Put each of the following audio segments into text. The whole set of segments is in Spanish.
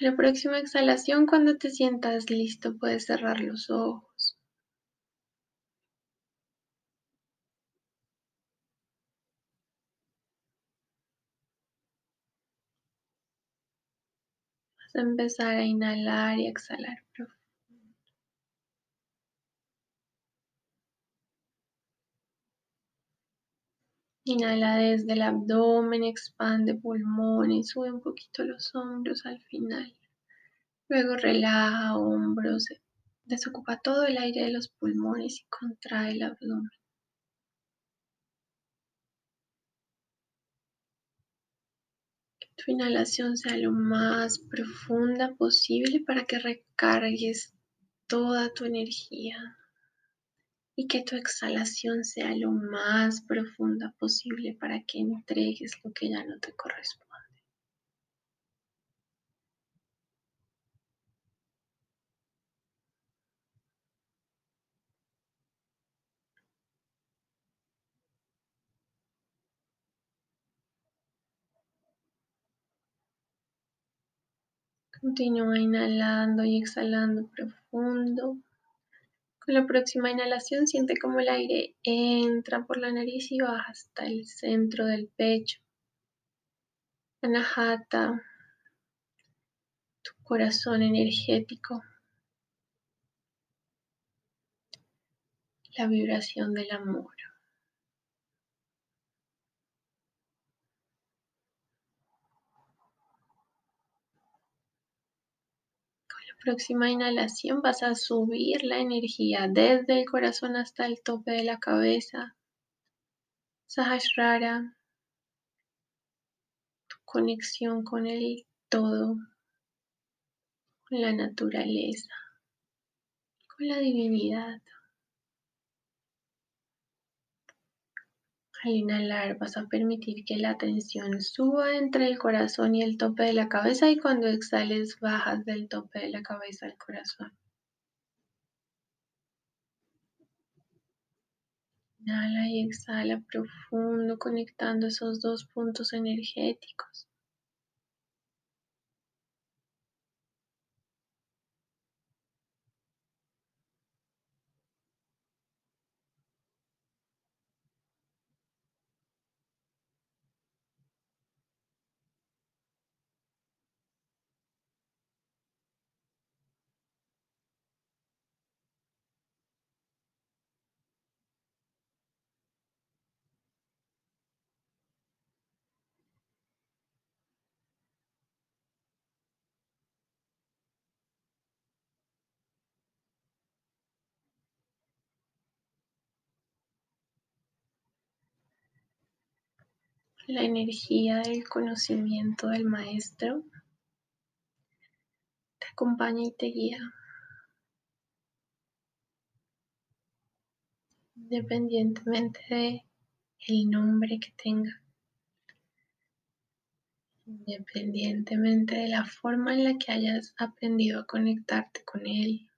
La próxima exhalación, cuando te sientas listo, puedes cerrar los ojos. Vas a empezar a inhalar y exhalar Inhala desde el abdomen, expande pulmones, sube un poquito los hombros al final. Luego relaja hombros, desocupa todo el aire de los pulmones y contrae el abdomen. Tu inhalación sea lo más profunda posible para que recargues toda tu energía y que tu exhalación sea lo más profunda posible para que entregues lo que ya no te corresponde. Continúa inhalando y exhalando profundo. Con la próxima inhalación siente como el aire entra por la nariz y baja hasta el centro del pecho. Anahata, tu corazón energético. La vibración del amor. Próxima inhalación vas a subir la energía desde el corazón hasta el tope de la cabeza. Sahasrara, tu conexión con el todo, con la naturaleza, con la divinidad. Al inhalar vas a permitir que la tensión suba entre el corazón y el tope de la cabeza y cuando exhales bajas del tope de la cabeza al corazón. Inhala y exhala profundo conectando esos dos puntos energéticos. La energía del conocimiento del maestro te acompaña y te guía. Independientemente de el nombre que tenga. Independientemente de la forma en la que hayas aprendido a conectarte con él.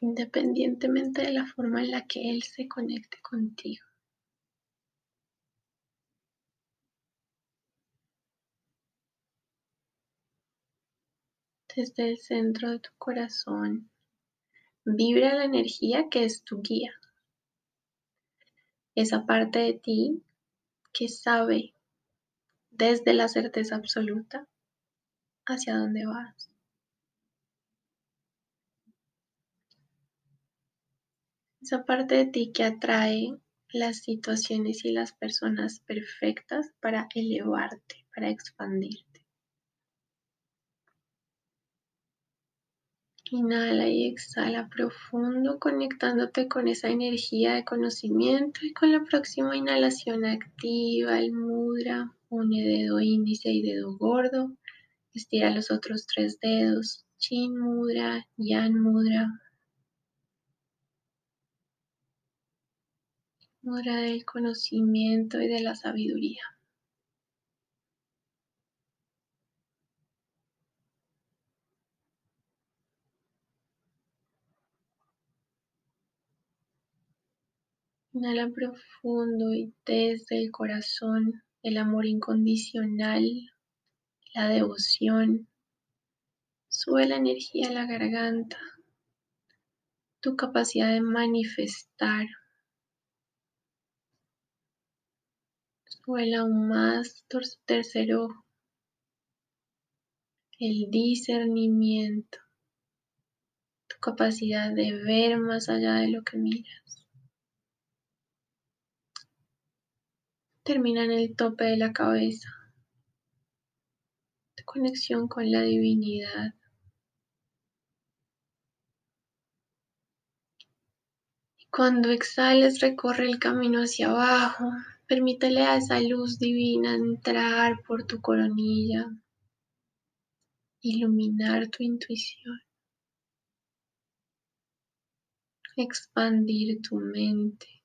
Independientemente de la forma en la que él se conecte contigo. Desde el centro de tu corazón vibra la energía que es tu guía. Esa parte de ti que sabe desde la certeza absoluta hacia dónde vas. Esa parte de ti que atrae las situaciones y las personas perfectas para elevarte, para expandir. Inhala y exhala profundo, conectándote con esa energía de conocimiento y con la próxima inhalación activa el mudra, une dedo índice y dedo gordo, estira los otros tres dedos, chin mudra, yan mudra, mudra del conocimiento y de la sabiduría. Inhala profundo y desde el corazón el amor incondicional la devoción. Sube la energía a la garganta, tu capacidad de manifestar. Sube aún más tu tercer ojo, el discernimiento, tu capacidad de ver más allá de lo que miras. Termina en el tope de la cabeza, tu conexión con la divinidad. Cuando exhales, recorre el camino hacia abajo. Permítele a esa luz divina entrar por tu coronilla, iluminar tu intuición, expandir tu mente.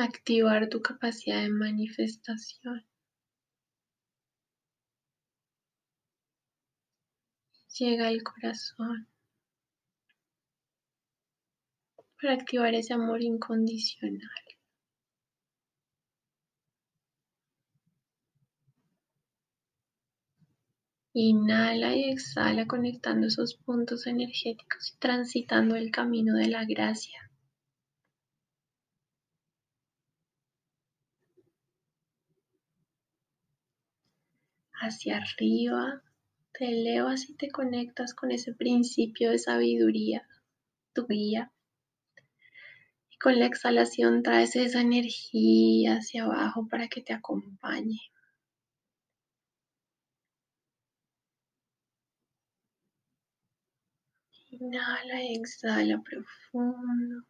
Activar tu capacidad de manifestación. llega al corazón para activar ese amor incondicional. Inhala y exhala conectando esos puntos energéticos y transitando el camino de la gracia. Hacia arriba te elevas y te conectas con ese principio de sabiduría, tu guía. Y con la exhalación traes esa energía hacia abajo para que te acompañe. Inhala y exhala profundo.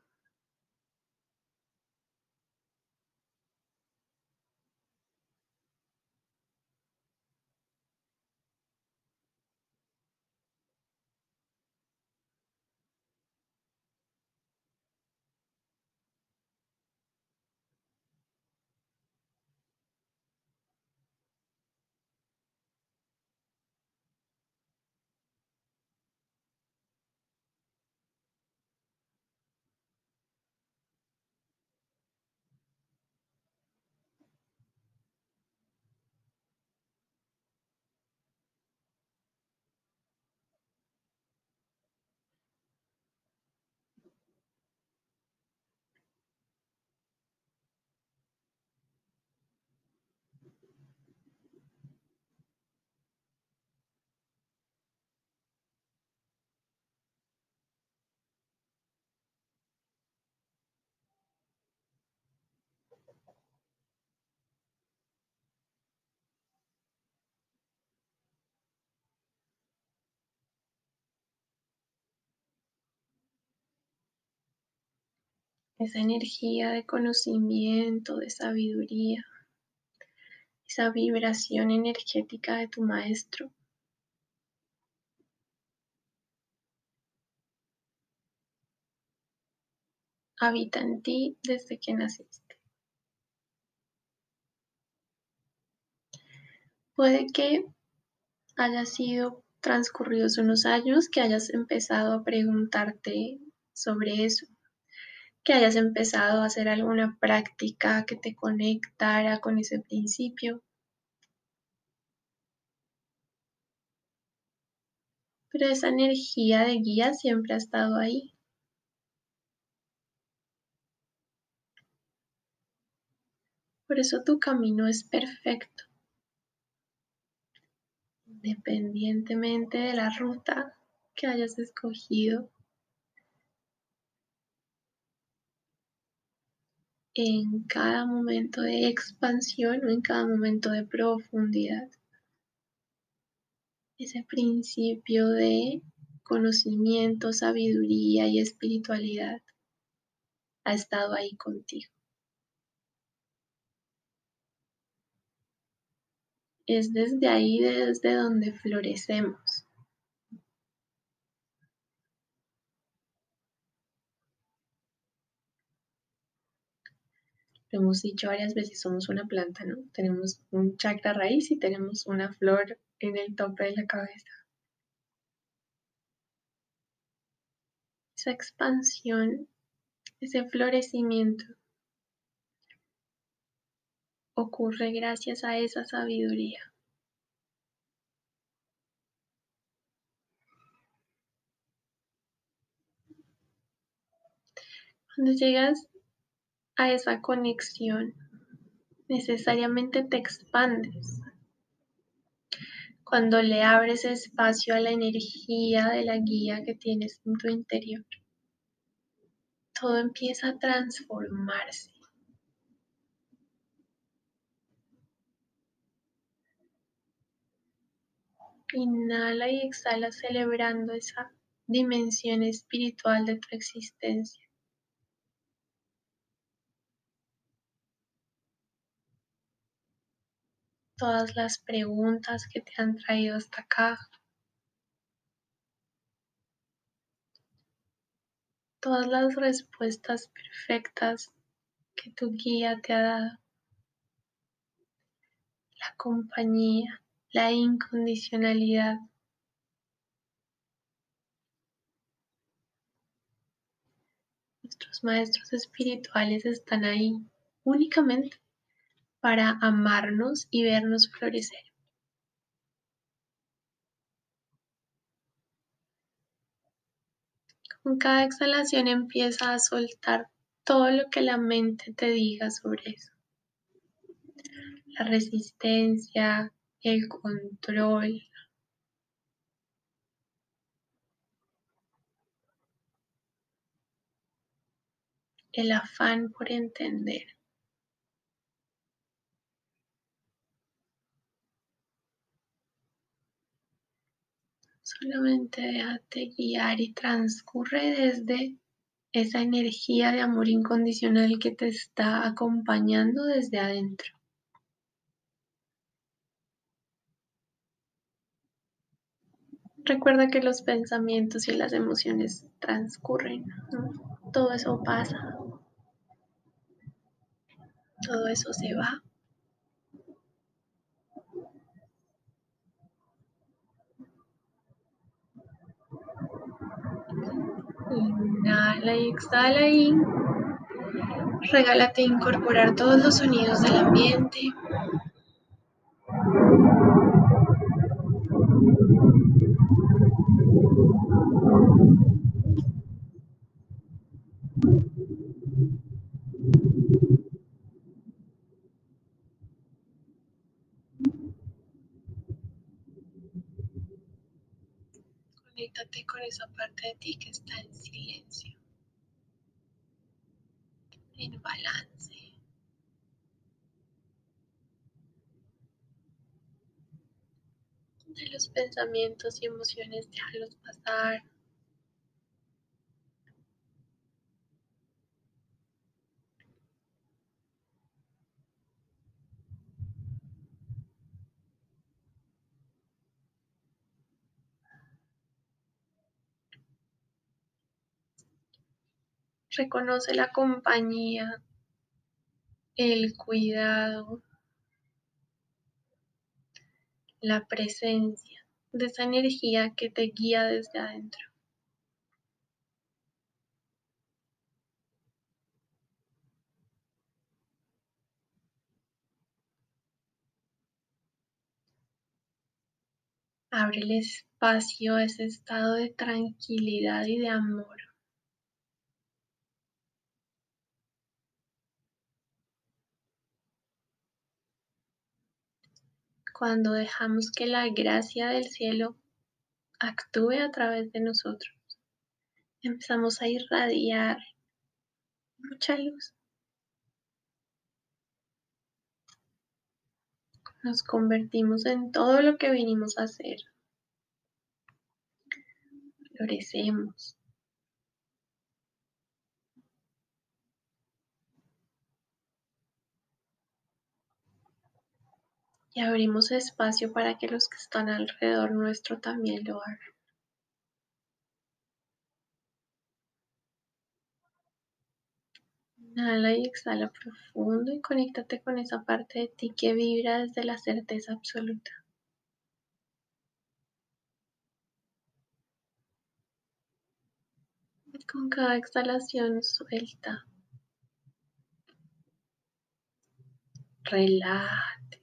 Esa energía de conocimiento, de sabiduría, esa vibración energética de tu maestro. Habita en ti desde que naciste. Puede que haya sido transcurridos unos años que hayas empezado a preguntarte sobre eso que hayas empezado a hacer alguna práctica que te conectara con ese principio. Pero esa energía de guía siempre ha estado ahí. Por eso tu camino es perfecto. Independientemente de la ruta que hayas escogido, en cada momento de expansión o en cada momento de profundidad. Ese principio de conocimiento, sabiduría y espiritualidad ha estado ahí contigo. Es desde ahí desde donde florecemos. Lo hemos dicho varias veces, somos una planta, ¿no? Tenemos un chakra raíz y tenemos una flor en el tope de la cabeza. Esa expansión, ese florecimiento ocurre gracias a esa sabiduría. Cuando llegas a esa conexión, necesariamente te expandes. Cuando le abres espacio a la energía de la guía que tienes en tu interior, todo empieza a transformarse. Inhala y exhala celebrando esa dimensión espiritual de tu existencia. Todas las preguntas que te han traído hasta acá. Todas las respuestas perfectas que tu guía te ha dado. La compañía la incondicionalidad. Nuestros maestros espirituales están ahí únicamente para amarnos y vernos florecer. Con cada exhalación empieza a soltar todo lo que la mente te diga sobre eso. La resistencia, el control el afán por entender. Solamente déjate guiar y transcurre desde esa energía de amor incondicional que te está acompañando desde adentro. Recuerda que los pensamientos y las emociones transcurren, todo eso pasa, todo eso se va. Inhala y exhala y regálate incorporar todos los sonidos del ambiente. Conéctate con esa parte de ti que está en silencio, en balance. De los pensamientos y emociones, déjalos pasar. Reconoce la compañía, el cuidado, la presencia de esa energía que te guía desde adentro. Abre el espacio a ese estado de tranquilidad y de amor. Cuando dejamos que la gracia del cielo actúe a través de nosotros. Empezamos a irradiar mucha luz. Nos convertimos en todo lo que vinimos a hacer. Florecemos. Y abrimos espacio para que los que están alrededor nuestro también lo hagan. Inhala y exhala profundo y conéctate con esa parte de ti que vibra desde la certeza absoluta. con cada exhalación suelta relájate.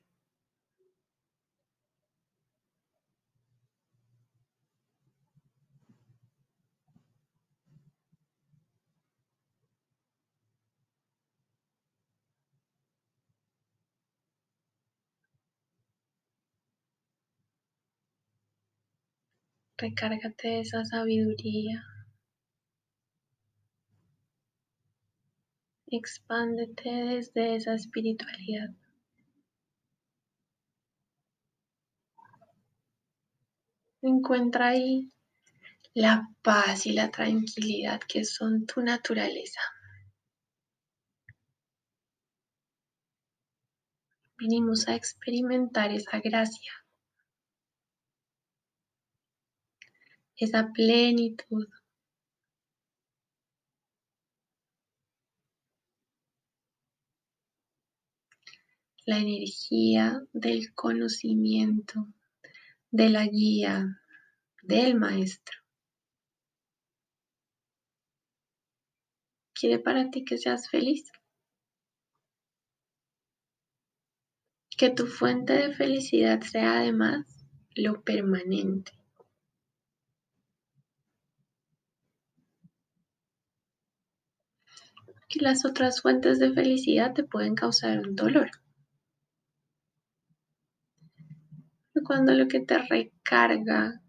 Recárgate de esa sabiduría. Expándete desde esa espiritualidad. Encuentra ahí la paz y la tranquilidad que son tu naturaleza. Vinimos a experimentar esa gracia, esa plenitud, la energía del conocimiento, de la guía, del maestro. Quiere para ti que seas feliz. Que tu fuente de felicidad sea además lo permanente. Las otras fuentes de felicidad te pueden causar un dolor. cuando lo que te recarga,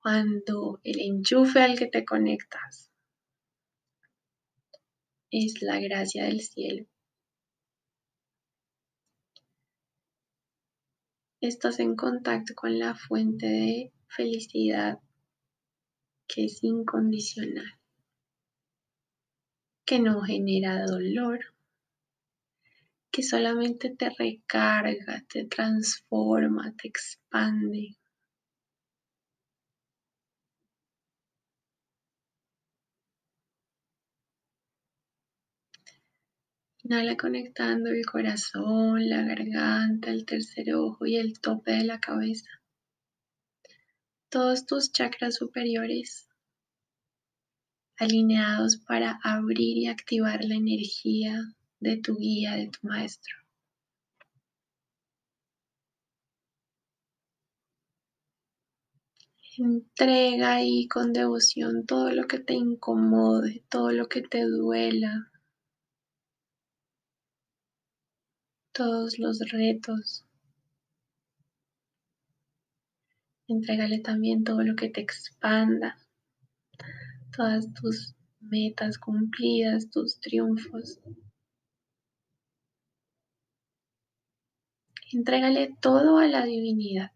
cuando el enchufe al que te conectas es la gracia del cielo. Estás en contacto con la fuente de felicidad que es incondicional, que no genera dolor, que solamente te recarga, te transforma, te expande. Inhala conectando el corazón, la garganta, el tercer ojo y el tope de la cabeza. Todos tus chakras superiores alineados para abrir y activar la energía de tu guía, de tu maestro. Entrega ahí con devoción todo lo que te incomode, todo lo que te duela, todos los retos. Entrégale también todo lo que te expanda, todas tus metas cumplidas, tus triunfos. Entrégale todo a la divinidad.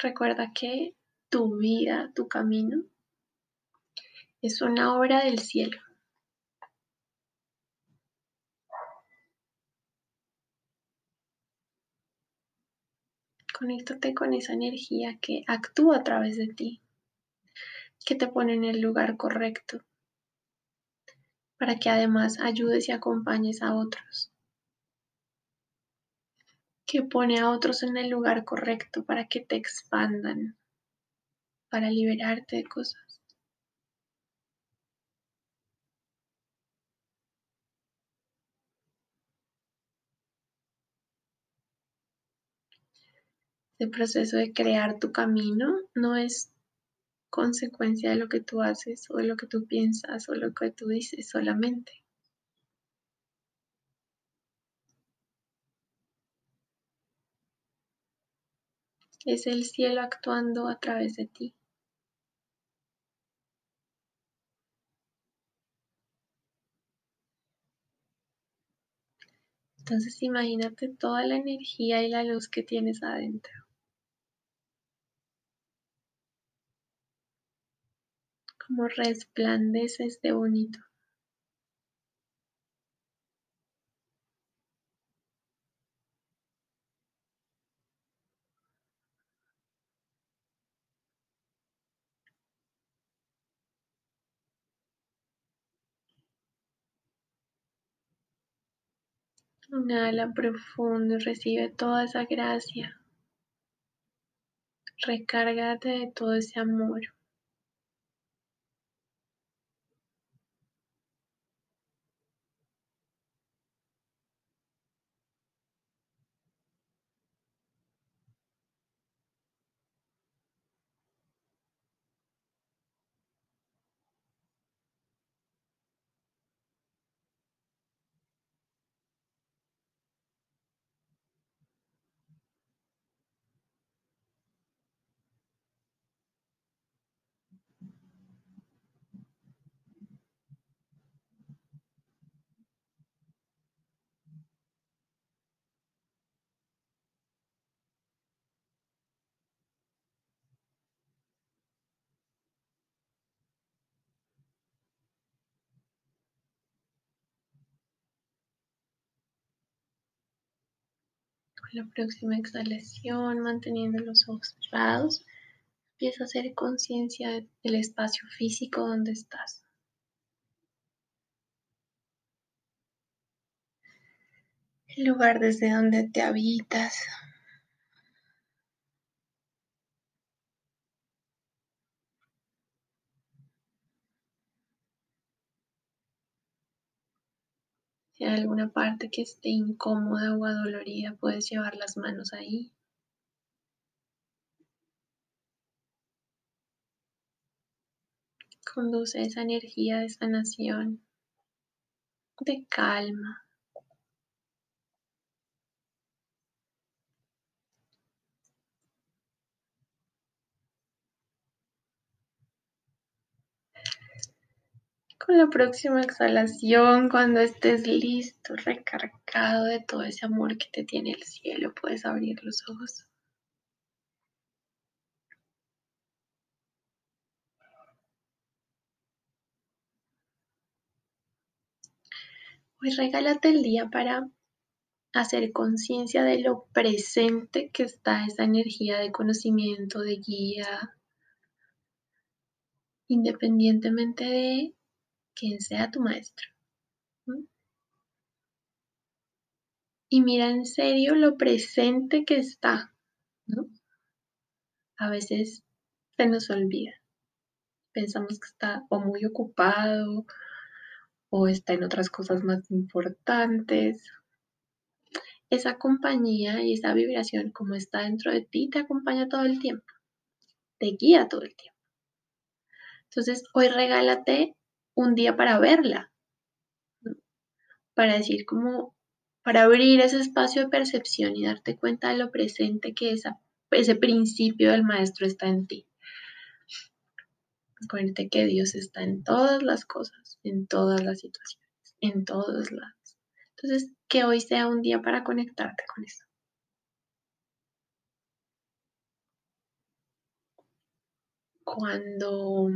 Recuerda que tu vida, tu camino, es una obra del cielo. Conéctate con esa energía que actúa a través de ti, que te pone en el lugar correcto, para que además ayudes y acompañes a otros que pone a otros en el lugar correcto para que te expandan, para liberarte de cosas. El proceso de crear tu camino no es consecuencia de lo que tú haces o de lo que tú piensas o lo que tú dices solamente. Es el cielo actuando a través de ti. Entonces imagínate toda la energía y la luz que tienes adentro. Como resplandece este bonito. Inhala profundo y recibe toda esa gracia. Recárgate de todo ese amor. La próxima exhalación, manteniendo los ojos cerrados, empieza a hacer conciencia del espacio físico donde estás. El lugar desde donde te habitas. Si hay alguna parte que esté incómoda o adolorida, puedes llevar las manos ahí. Conduce esa energía de sanación, de calma. Con la próxima exhalación, cuando estés listo, recargado de todo ese amor que te tiene el cielo, puedes abrir los ojos. Hoy regálate el día para hacer conciencia de lo presente que está esa energía de conocimiento, de guía, independientemente de quien sea tu maestro. Y mira en serio lo presente que está. A veces se nos olvida. Pensamos que está o muy ocupado o está en otras cosas más importantes. Esa compañía y esa vibración como está dentro de ti te acompaña todo el tiempo, te guía todo el tiempo. Entonces, hoy regálate un día para verla, para decir como, para abrir ese espacio de percepción y darte cuenta de lo presente que ese principio del maestro está en ti. Acuérdate que Dios está en todas las cosas, en todas las situaciones, en todos lados. Entonces, que hoy sea un día para conectarte con eso. Cuando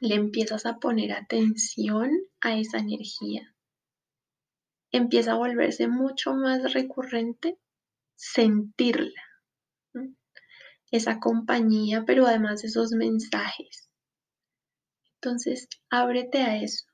le empiezas a poner atención a esa energía, empieza a volverse mucho más recurrente sentirla, esa compañía, pero además esos mensajes. Entonces, ábrete a eso.